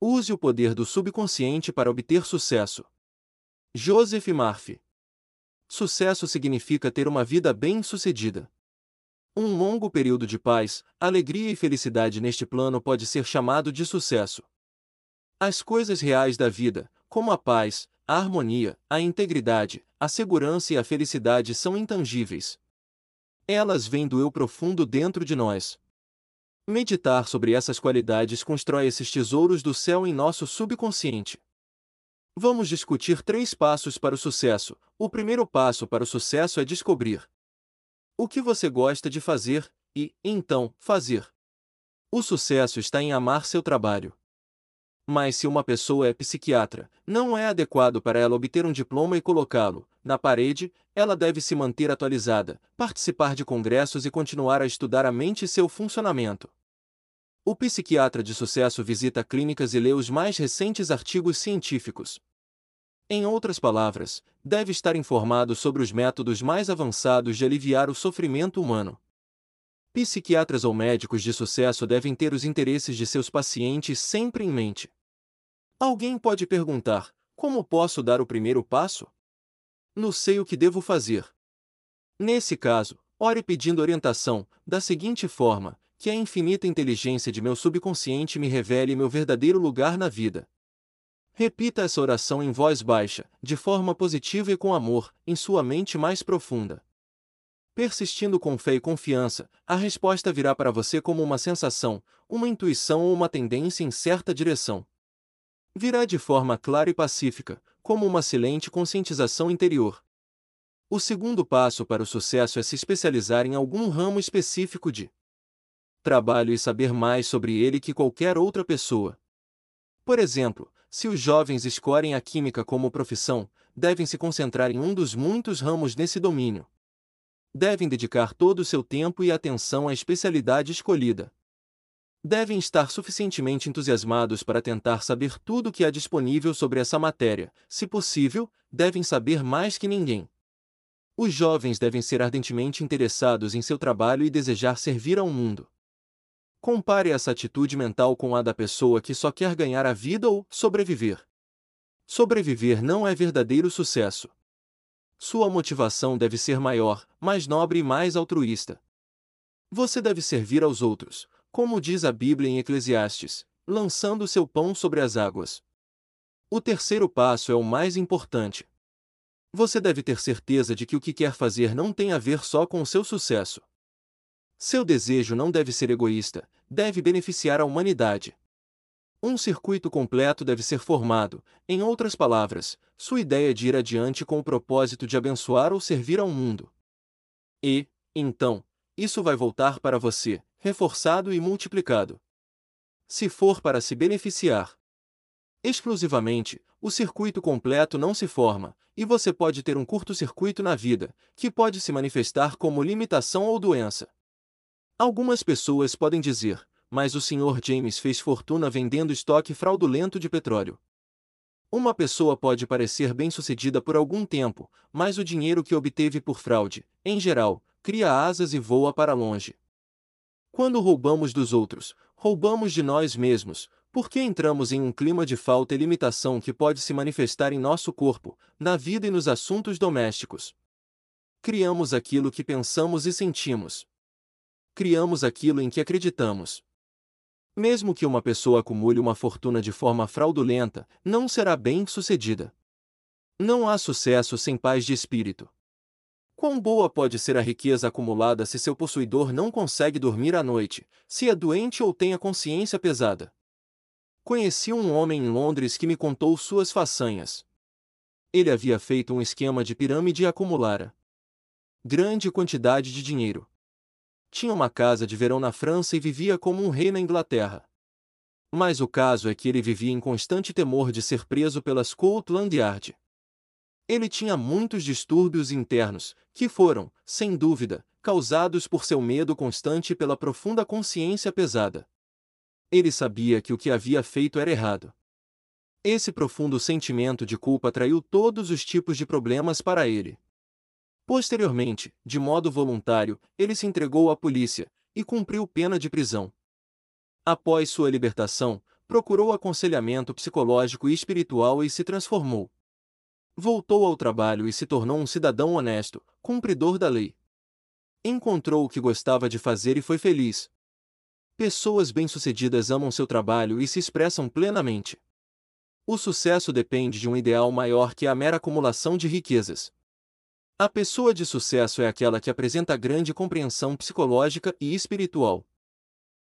Use o poder do subconsciente para obter sucesso. Joseph Murphy. Sucesso significa ter uma vida bem-sucedida. Um longo período de paz, alegria e felicidade neste plano pode ser chamado de sucesso. As coisas reais da vida, como a paz, a harmonia, a integridade, a segurança e a felicidade são intangíveis. Elas vêm do eu profundo dentro de nós. Meditar sobre essas qualidades constrói esses tesouros do céu em nosso subconsciente. Vamos discutir três passos para o sucesso. O primeiro passo para o sucesso é descobrir o que você gosta de fazer e, então, fazer. O sucesso está em amar seu trabalho. Mas se uma pessoa é psiquiatra, não é adequado para ela obter um diploma e colocá-lo na parede, ela deve se manter atualizada, participar de congressos e continuar a estudar a mente e seu funcionamento. O psiquiatra de sucesso visita clínicas e lê os mais recentes artigos científicos. Em outras palavras, deve estar informado sobre os métodos mais avançados de aliviar o sofrimento humano. Psiquiatras ou médicos de sucesso devem ter os interesses de seus pacientes sempre em mente. Alguém pode perguntar: como posso dar o primeiro passo? Não sei o que devo fazer. Nesse caso, ore pedindo orientação, da seguinte forma: que a infinita inteligência de meu subconsciente me revele meu verdadeiro lugar na vida. Repita essa oração em voz baixa, de forma positiva e com amor, em sua mente mais profunda. Persistindo com fé e confiança, a resposta virá para você como uma sensação, uma intuição ou uma tendência em certa direção virá de forma clara e pacífica, como uma silente conscientização interior. O segundo passo para o sucesso é se especializar em algum ramo específico de trabalho e saber mais sobre ele que qualquer outra pessoa. Por exemplo, se os jovens escolhem a química como profissão, devem se concentrar em um dos muitos ramos nesse domínio. Devem dedicar todo o seu tempo e atenção à especialidade escolhida devem estar suficientemente entusiasmados para tentar saber tudo o que há disponível sobre essa matéria, se possível, devem saber mais que ninguém. Os jovens devem ser ardentemente interessados em seu trabalho e desejar servir ao mundo. Compare essa atitude mental com a da pessoa que só quer ganhar a vida ou sobreviver. Sobreviver não é verdadeiro sucesso. Sua motivação deve ser maior, mais nobre e mais altruísta. Você deve servir aos outros, como diz a Bíblia em Eclesiastes, lançando seu pão sobre as águas. O terceiro passo é o mais importante. Você deve ter certeza de que o que quer fazer não tem a ver só com o seu sucesso. Seu desejo não deve ser egoísta, deve beneficiar a humanidade. Um circuito completo deve ser formado, em outras palavras, sua ideia de ir adiante com o propósito de abençoar ou servir ao mundo. E, então, isso vai voltar para você, reforçado e multiplicado. Se for para se beneficiar exclusivamente, o circuito completo não se forma, e você pode ter um curto-circuito na vida, que pode se manifestar como limitação ou doença. Algumas pessoas podem dizer, mas o Sr. James fez fortuna vendendo estoque fraudulento de petróleo. Uma pessoa pode parecer bem-sucedida por algum tempo, mas o dinheiro que obteve por fraude, em geral, cria asas e voa para longe. Quando roubamos dos outros, roubamos de nós mesmos, porque entramos em um clima de falta e limitação que pode se manifestar em nosso corpo, na vida e nos assuntos domésticos. Criamos aquilo que pensamos e sentimos. Criamos aquilo em que acreditamos. Mesmo que uma pessoa acumule uma fortuna de forma fraudulenta, não será bem-sucedida. Não há sucesso sem paz de espírito. Quão boa pode ser a riqueza acumulada se seu possuidor não consegue dormir à noite, se é doente ou tem a consciência pesada? Conheci um homem em Londres que me contou suas façanhas. Ele havia feito um esquema de pirâmide e acumulara grande quantidade de dinheiro. Tinha uma casa de verão na França e vivia como um rei na Inglaterra. Mas o caso é que ele vivia em constante temor de ser preso pela Scotland Yard. Ele tinha muitos distúrbios internos, que foram, sem dúvida, causados por seu medo constante e pela profunda consciência pesada. Ele sabia que o que havia feito era errado. Esse profundo sentimento de culpa atraiu todos os tipos de problemas para ele. Posteriormente, de modo voluntário, ele se entregou à polícia e cumpriu pena de prisão. Após sua libertação, procurou aconselhamento psicológico e espiritual e se transformou. Voltou ao trabalho e se tornou um cidadão honesto, cumpridor da lei. Encontrou o que gostava de fazer e foi feliz. Pessoas bem-sucedidas amam seu trabalho e se expressam plenamente. O sucesso depende de um ideal maior que a mera acumulação de riquezas. A pessoa de sucesso é aquela que apresenta grande compreensão psicológica e espiritual.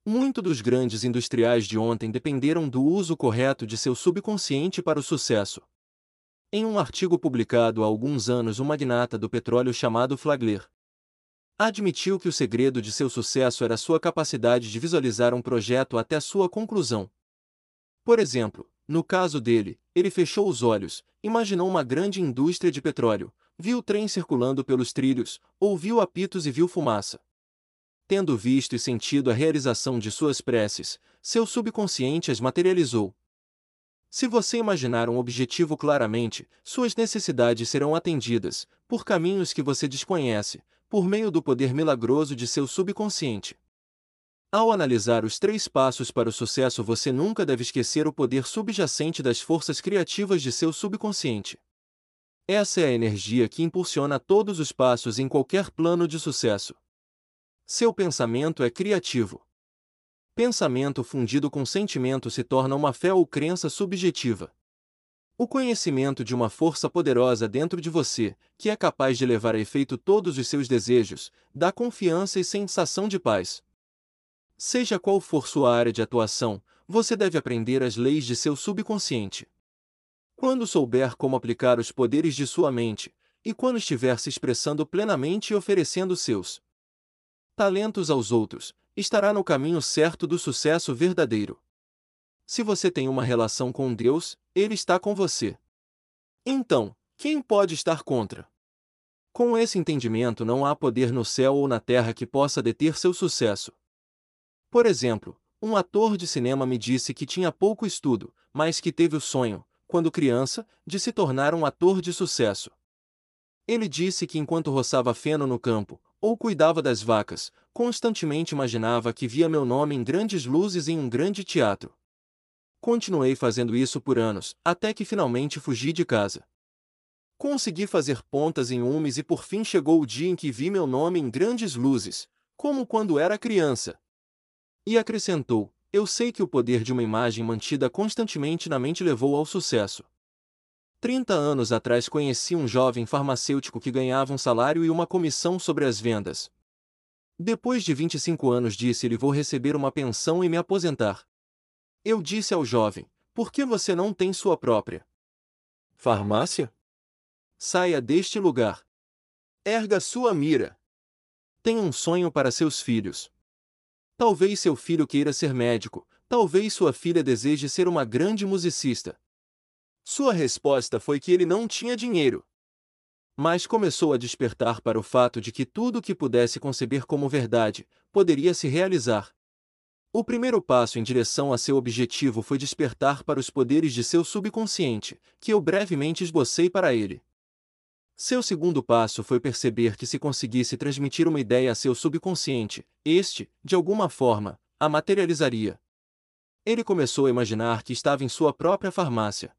Muito dos grandes industriais de ontem dependeram do uso correto de seu subconsciente para o sucesso. Em um artigo publicado há alguns anos, um magnata do petróleo chamado Flagler admitiu que o segredo de seu sucesso era sua capacidade de visualizar um projeto até sua conclusão. Por exemplo, no caso dele, ele fechou os olhos, imaginou uma grande indústria de petróleo, viu o trem circulando pelos trilhos, ouviu apitos e viu fumaça. Tendo visto e sentido a realização de suas preces, seu subconsciente as materializou. Se você imaginar um objetivo claramente, suas necessidades serão atendidas, por caminhos que você desconhece, por meio do poder milagroso de seu subconsciente. Ao analisar os três passos para o sucesso, você nunca deve esquecer o poder subjacente das forças criativas de seu subconsciente. Essa é a energia que impulsiona todos os passos em qualquer plano de sucesso. Seu pensamento é criativo. Pensamento fundido com sentimento se torna uma fé ou crença subjetiva. O conhecimento de uma força poderosa dentro de você, que é capaz de levar a efeito todos os seus desejos, dá confiança e sensação de paz. Seja qual for sua área de atuação, você deve aprender as leis de seu subconsciente. Quando souber como aplicar os poderes de sua mente, e quando estiver se expressando plenamente e oferecendo seus talentos aos outros, estará no caminho certo do sucesso verdadeiro. Se você tem uma relação com Deus, Ele está com você. Então, quem pode estar contra? Com esse entendimento, não há poder no céu ou na terra que possa deter seu sucesso. Por exemplo, um ator de cinema me disse que tinha pouco estudo, mas que teve o sonho, quando criança, de se tornar um ator de sucesso. Ele disse que enquanto roçava feno no campo, ou cuidava das vacas, constantemente imaginava que via meu nome em grandes luzes em um grande teatro. Continuei fazendo isso por anos, até que finalmente fugi de casa. Consegui fazer pontas em umes e por fim chegou o dia em que vi meu nome em grandes luzes, como quando era criança. E acrescentou: Eu sei que o poder de uma imagem mantida constantemente na mente levou ao sucesso. 30 anos atrás conheci um jovem farmacêutico que ganhava um salário e uma comissão sobre as vendas. Depois de 25 anos disse-lhe vou receber uma pensão e me aposentar. Eu disse ao jovem, por que você não tem sua própria farmácia? Saia deste lugar. Erga sua mira. Tenha um sonho para seus filhos. Talvez seu filho queira ser médico, talvez sua filha deseje ser uma grande musicista. Sua resposta foi que ele não tinha dinheiro. Mas começou a despertar para o fato de que tudo o que pudesse conceber como verdade poderia se realizar. O primeiro passo em direção a seu objetivo foi despertar para os poderes de seu subconsciente, que eu brevemente esbocei para ele. Seu segundo passo foi perceber que se conseguisse transmitir uma ideia a seu subconsciente, este, de alguma forma, a materializaria. Ele começou a imaginar que estava em sua própria farmácia.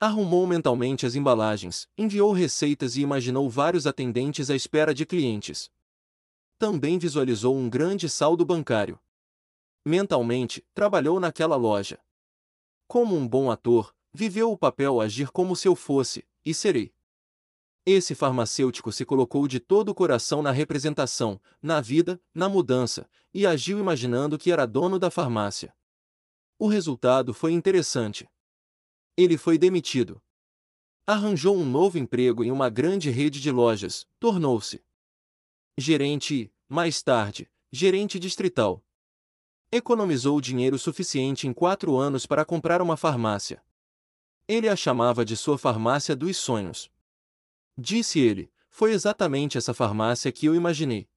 Arrumou mentalmente as embalagens, enviou receitas e imaginou vários atendentes à espera de clientes. Também visualizou um grande saldo bancário. Mentalmente, trabalhou naquela loja. Como um bom ator, viveu o papel agir como se eu fosse, e serei. Esse farmacêutico se colocou de todo o coração na representação, na vida, na mudança, e agiu imaginando que era dono da farmácia. O resultado foi interessante. Ele foi demitido. Arranjou um novo emprego em uma grande rede de lojas, tornou-se gerente e, mais tarde, gerente distrital. Economizou dinheiro suficiente em quatro anos para comprar uma farmácia. Ele a chamava de sua farmácia dos sonhos. Disse ele: Foi exatamente essa farmácia que eu imaginei.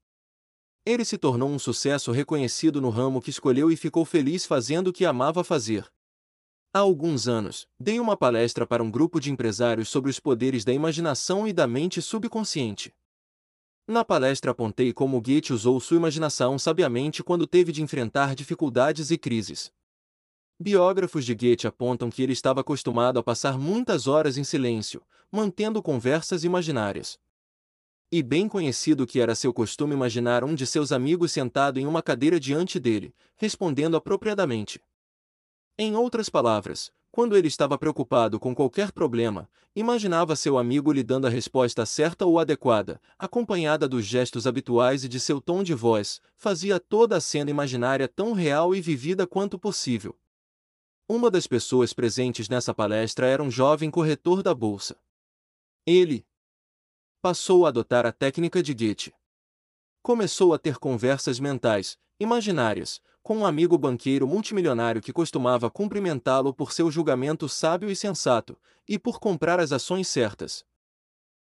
Ele se tornou um sucesso reconhecido no ramo que escolheu e ficou feliz fazendo o que amava fazer. Há alguns anos, dei uma palestra para um grupo de empresários sobre os poderes da imaginação e da mente subconsciente. Na palestra apontei como Goethe usou sua imaginação sabiamente quando teve de enfrentar dificuldades e crises. Biógrafos de Goethe apontam que ele estava acostumado a passar muitas horas em silêncio, mantendo conversas imaginárias. E bem conhecido que era seu costume imaginar um de seus amigos sentado em uma cadeira diante dele, respondendo apropriadamente. Em outras palavras, quando ele estava preocupado com qualquer problema, imaginava seu amigo lhe dando a resposta certa ou adequada, acompanhada dos gestos habituais e de seu tom de voz, fazia toda a cena imaginária tão real e vivida quanto possível. Uma das pessoas presentes nessa palestra era um jovem corretor da bolsa. Ele passou a adotar a técnica de Goethe. Começou a ter conversas mentais, imaginárias, com um amigo banqueiro multimilionário que costumava cumprimentá-lo por seu julgamento sábio e sensato, e por comprar as ações certas.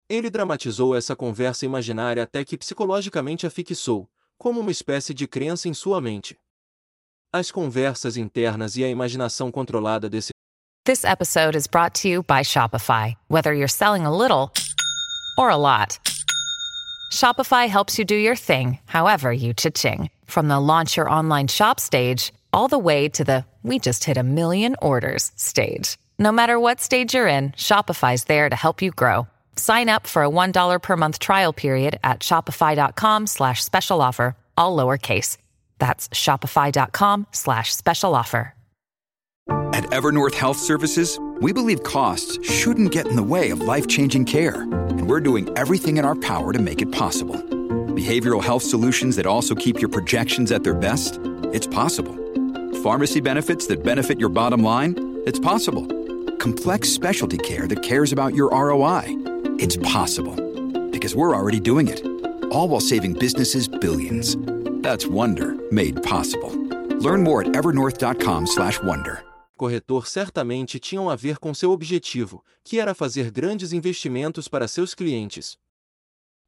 Ele dramatizou essa conversa imaginária até que psicologicamente a fixou, como uma espécie de crença em sua mente. As conversas internas e a imaginação controlada desse This episode is brought to you by Shopify. Whether you're selling a little or a lot, Shopify helps you do your thing, however you cha-ching. From the launch your online shop stage, all the way to the we just hit a million orders stage. No matter what stage you're in, Shopify's there to help you grow. Sign up for a $1 per month trial period at shopify.com slash special offer, all lowercase. That's shopify.com slash special offer. At Evernorth Health Services, we believe costs shouldn't get in the way of life-changing care, and we're doing everything in our power to make it possible. Behavioral health solutions that also keep your projections at their best? It's possible. Pharmacy benefits that benefit your bottom line? It's possible. Complex specialty care that cares about your ROI? It's possible. Because we're already doing it. All while saving businesses billions. That's Wonder made possible. Learn more at evernorth.com/wonder. corretor certamente tinham a ver com seu objetivo, que era fazer grandes investimentos para seus clientes.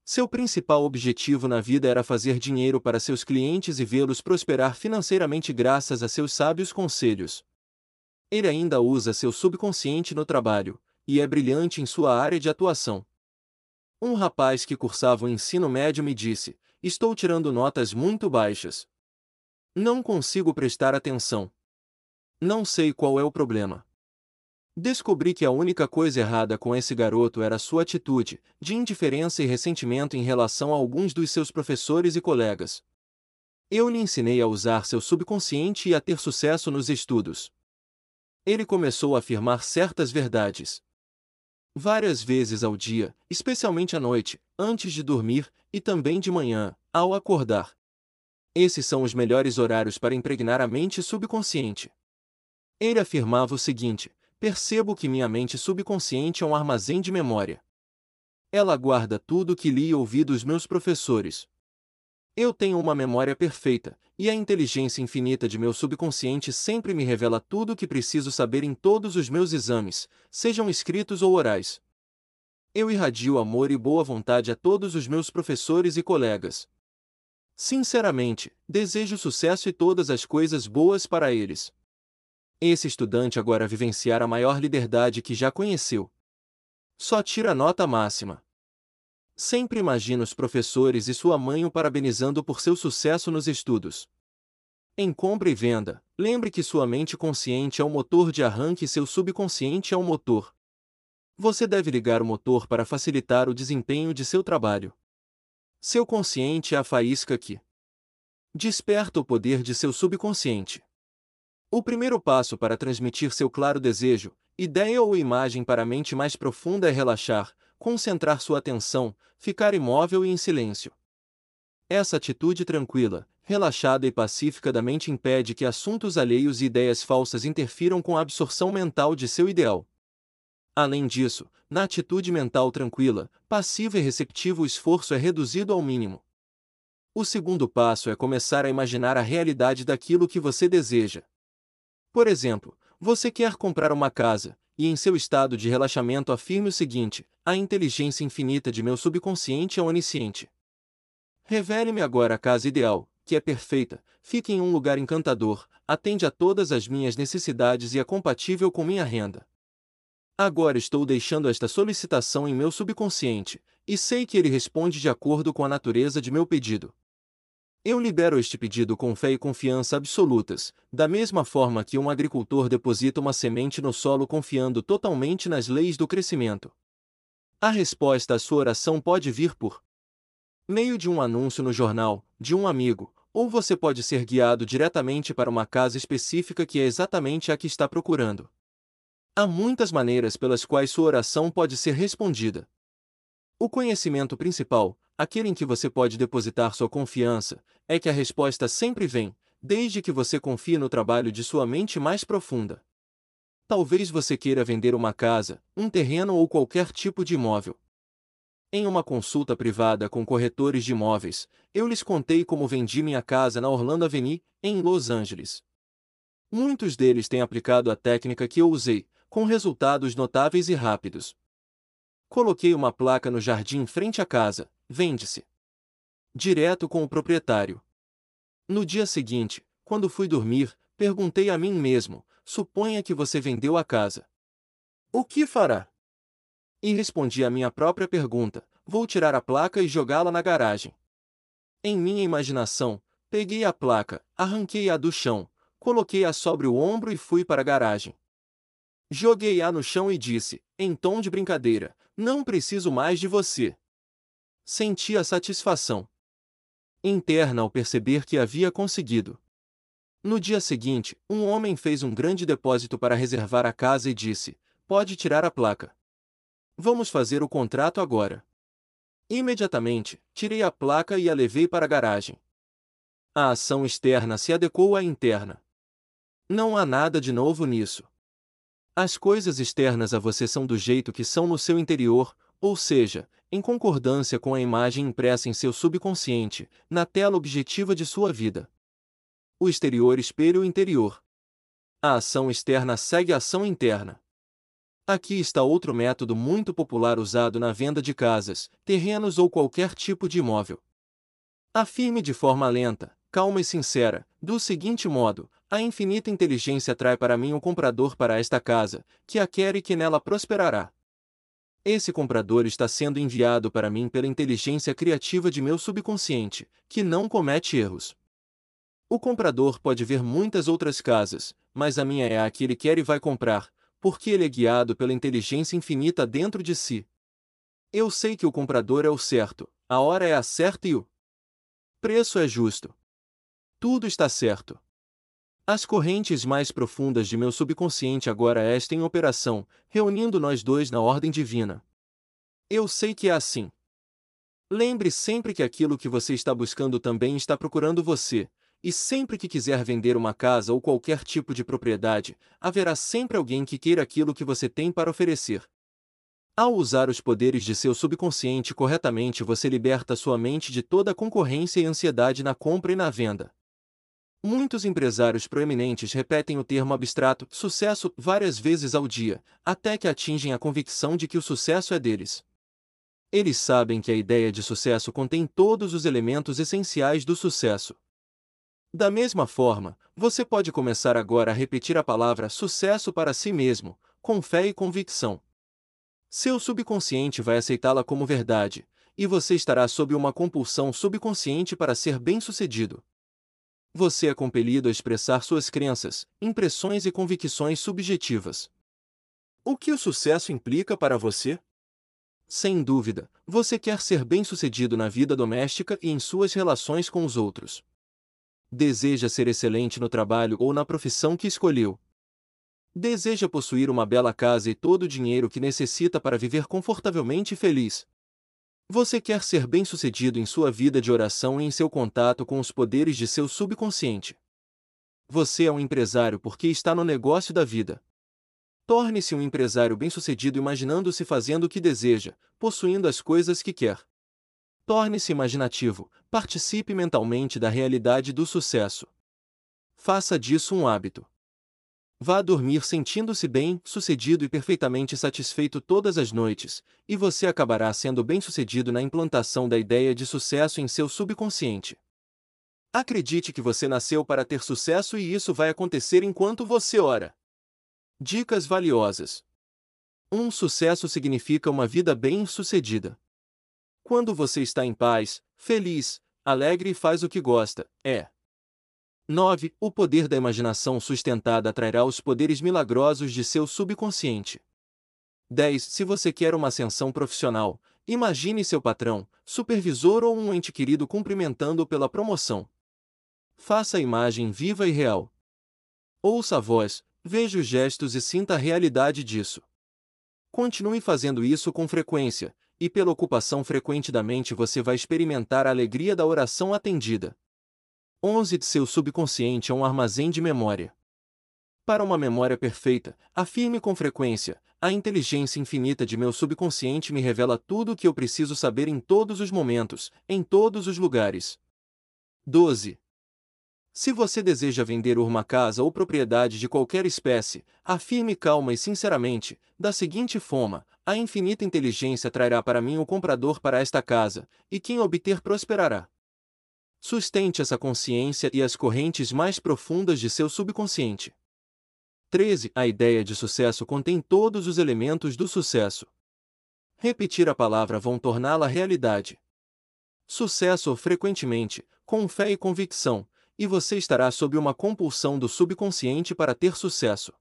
Seu principal objetivo na vida era fazer dinheiro para seus clientes e vê-los prosperar financeiramente graças a seus sábios conselhos. Ele ainda usa seu subconsciente no trabalho, e é brilhante em sua área de atuação. Um rapaz que cursava o ensino médio me disse: Estou tirando notas muito baixas. Não consigo prestar atenção. Não sei qual é o problema. Descobri que a única coisa errada com esse garoto era sua atitude, de indiferença e ressentimento em relação a alguns dos seus professores e colegas. Eu lhe ensinei a usar seu subconsciente e a ter sucesso nos estudos. Ele começou a afirmar certas verdades. Várias vezes ao dia, especialmente à noite, antes de dormir, e também de manhã, ao acordar. Esses são os melhores horários para impregnar a mente subconsciente. Ele afirmava o seguinte: percebo que minha mente subconsciente é um armazém de memória. Ela guarda tudo o que li e ouvi dos meus professores. Eu tenho uma memória perfeita, e a inteligência infinita de meu subconsciente sempre me revela tudo o que preciso saber em todos os meus exames, sejam escritos ou orais. Eu irradio amor e boa vontade a todos os meus professores e colegas. Sinceramente, desejo sucesso e todas as coisas boas para eles. Esse estudante agora vivenciar a maior liberdade que já conheceu. Só tira a nota máxima. Sempre imagina os professores e sua mãe o parabenizando por seu sucesso nos estudos. Em compra e venda, lembre que sua mente consciente é o motor de arranque e seu subconsciente é o motor. Você deve ligar o motor para facilitar o desempenho de seu trabalho. Seu consciente é a faísca que desperta o poder de seu subconsciente. O primeiro passo para transmitir seu claro desejo, ideia ou imagem para a mente mais profunda é relaxar, concentrar sua atenção, ficar imóvel e em silêncio. Essa atitude tranquila, relaxada e pacífica da mente impede que assuntos alheios e ideias falsas interfiram com a absorção mental de seu ideal. Além disso, na atitude mental tranquila, passiva e receptiva o esforço é reduzido ao mínimo. O segundo passo é começar a imaginar a realidade daquilo que você deseja. Por exemplo, você quer comprar uma casa, e em seu estado de relaxamento afirme o seguinte: a inteligência infinita de meu subconsciente é onisciente. Revele-me agora a casa ideal, que é perfeita, fica em um lugar encantador, atende a todas as minhas necessidades e é compatível com minha renda. Agora estou deixando esta solicitação em meu subconsciente, e sei que ele responde de acordo com a natureza de meu pedido. Eu libero este pedido com fé e confiança absolutas, da mesma forma que um agricultor deposita uma semente no solo confiando totalmente nas leis do crescimento. A resposta à sua oração pode vir por meio de um anúncio no jornal, de um amigo, ou você pode ser guiado diretamente para uma casa específica que é exatamente a que está procurando. Há muitas maneiras pelas quais sua oração pode ser respondida. O conhecimento principal, aquele em que você pode depositar sua confiança, é que a resposta sempre vem, desde que você confie no trabalho de sua mente mais profunda. Talvez você queira vender uma casa, um terreno ou qualquer tipo de imóvel. Em uma consulta privada com corretores de imóveis, eu lhes contei como vendi minha casa na Orlando Avenue, em Los Angeles. Muitos deles têm aplicado a técnica que eu usei, com resultados notáveis e rápidos. Coloquei uma placa no jardim frente à casa, vende-se. Direto com o proprietário. No dia seguinte, quando fui dormir, perguntei a mim mesmo: suponha que você vendeu a casa. O que fará? E respondi à minha própria pergunta: vou tirar a placa e jogá-la na garagem. Em minha imaginação, peguei a placa, arranquei-a do chão, coloquei-a sobre o ombro e fui para a garagem. Joguei-a no chão e disse, em tom de brincadeira: Não preciso mais de você. Senti a satisfação interna ao perceber que havia conseguido. No dia seguinte, um homem fez um grande depósito para reservar a casa e disse: Pode tirar a placa. Vamos fazer o contrato agora. Imediatamente, tirei a placa e a levei para a garagem. A ação externa se adequou à interna. Não há nada de novo nisso. As coisas externas a você são do jeito que são no seu interior, ou seja, em concordância com a imagem impressa em seu subconsciente, na tela objetiva de sua vida. O exterior espelha o interior. A ação externa segue a ação interna. Aqui está outro método muito popular usado na venda de casas, terrenos ou qualquer tipo de imóvel. Afirme de forma lenta, calma e sincera, do seguinte modo: a infinita inteligência atrai para mim um comprador para esta casa, que a quer e que nela prosperará. Esse comprador está sendo enviado para mim pela inteligência criativa de meu subconsciente, que não comete erros. O comprador pode ver muitas outras casas, mas a minha é a que ele quer e vai comprar, porque ele é guiado pela inteligência infinita dentro de si. Eu sei que o comprador é o certo, a hora é a certa e o preço é justo. Tudo está certo. As correntes mais profundas de meu subconsciente agora estão em operação, reunindo nós dois na ordem divina. Eu sei que é assim. Lembre sempre que aquilo que você está buscando também está procurando você, e sempre que quiser vender uma casa ou qualquer tipo de propriedade, haverá sempre alguém que queira aquilo que você tem para oferecer. Ao usar os poderes de seu subconsciente corretamente, você liberta sua mente de toda a concorrência e ansiedade na compra e na venda. Muitos empresários proeminentes repetem o termo abstrato sucesso várias vezes ao dia, até que atingem a convicção de que o sucesso é deles. Eles sabem que a ideia de sucesso contém todos os elementos essenciais do sucesso. Da mesma forma, você pode começar agora a repetir a palavra sucesso para si mesmo, com fé e convicção. Seu subconsciente vai aceitá-la como verdade, e você estará sob uma compulsão subconsciente para ser bem-sucedido você é compelido a expressar suas crenças, impressões e convicções subjetivas. O que o sucesso implica para você? Sem dúvida, você quer ser bem-sucedido na vida doméstica e em suas relações com os outros. Deseja ser excelente no trabalho ou na profissão que escolheu. Deseja possuir uma bela casa e todo o dinheiro que necessita para viver confortavelmente e feliz. Você quer ser bem-sucedido em sua vida de oração e em seu contato com os poderes de seu subconsciente. Você é um empresário porque está no negócio da vida. Torne-se um empresário bem-sucedido imaginando-se fazendo o que deseja, possuindo as coisas que quer. Torne-se imaginativo, participe mentalmente da realidade do sucesso. Faça disso um hábito. Vá dormir sentindo-se bem, sucedido e perfeitamente satisfeito todas as noites, e você acabará sendo bem-sucedido na implantação da ideia de sucesso em seu subconsciente. Acredite que você nasceu para ter sucesso e isso vai acontecer enquanto você ora. Dicas valiosas. Um sucesso significa uma vida bem-sucedida. Quando você está em paz, feliz, alegre e faz o que gosta, é. 9. O poder da imaginação sustentada atrairá os poderes milagrosos de seu subconsciente. 10. Se você quer uma ascensão profissional, imagine seu patrão, supervisor ou um ente querido cumprimentando-o pela promoção. Faça a imagem viva e real. Ouça a voz, veja os gestos e sinta a realidade disso. Continue fazendo isso com frequência, e pela ocupação frequente da mente você vai experimentar a alegria da oração atendida. 11. De seu subconsciente é um armazém de memória. Para uma memória perfeita, afirme com frequência: a inteligência infinita de meu subconsciente me revela tudo o que eu preciso saber em todos os momentos, em todos os lugares. 12. Se você deseja vender uma casa ou propriedade de qualquer espécie, afirme calma e sinceramente, da seguinte forma: a infinita inteligência trará para mim o comprador para esta casa, e quem obter prosperará. Sustente essa consciência e as correntes mais profundas de seu subconsciente. 13. A ideia de sucesso contém todos os elementos do sucesso. Repetir a palavra vão torná-la realidade. Sucesso frequentemente, com fé e convicção, e você estará sob uma compulsão do subconsciente para ter sucesso.